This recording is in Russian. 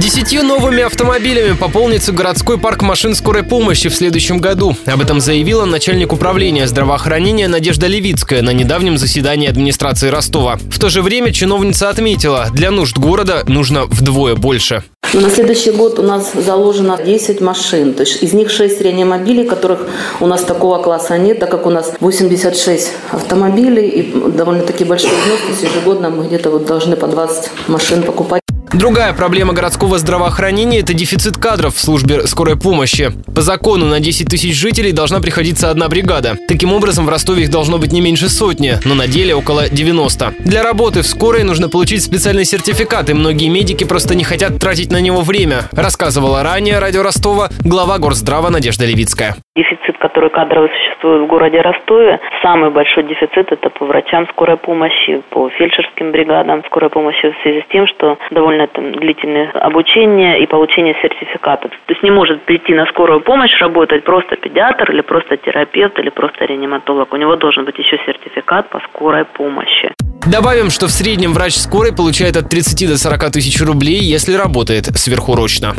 Десятью новыми автомобилями пополнится городской парк машин скорой помощи в следующем году. Об этом заявила начальник управления здравоохранения Надежда Левицкая на недавнем заседании администрации Ростова. В то же время чиновница отметила, для нужд города нужно вдвое больше. На следующий год у нас заложено 10 машин, то есть из них 6 реанимобилей, которых у нас такого класса нет, так как у нас 86 автомобилей и довольно-таки большой взнос, ежегодно мы где-то вот должны по 20 машин покупать. Другая проблема городского здравоохранения – это дефицит кадров в службе скорой помощи. По закону на 10 тысяч жителей должна приходиться одна бригада. Таким образом, в Ростове их должно быть не меньше сотни, но на деле около 90. Для работы в скорой нужно получить специальный сертификат, и многие медики просто не хотят тратить на него время, рассказывала ранее радио Ростова глава Горздрава Надежда Левицкая. Дефицит, который кадровый существует в городе Ростове, самый большой дефицит – это по врачам скорой помощи, по фельдшерским бригадам скорой помощи в связи с тем, что довольно там, длительное обучение и получение сертификатов. То есть не может прийти на скорую помощь работать просто педиатр или просто терапевт или просто реаниматолог. У него должен быть еще сертификат по скорой помощи. Добавим, что в среднем врач скорой получает от 30 до 40 тысяч рублей, если работает сверхурочно.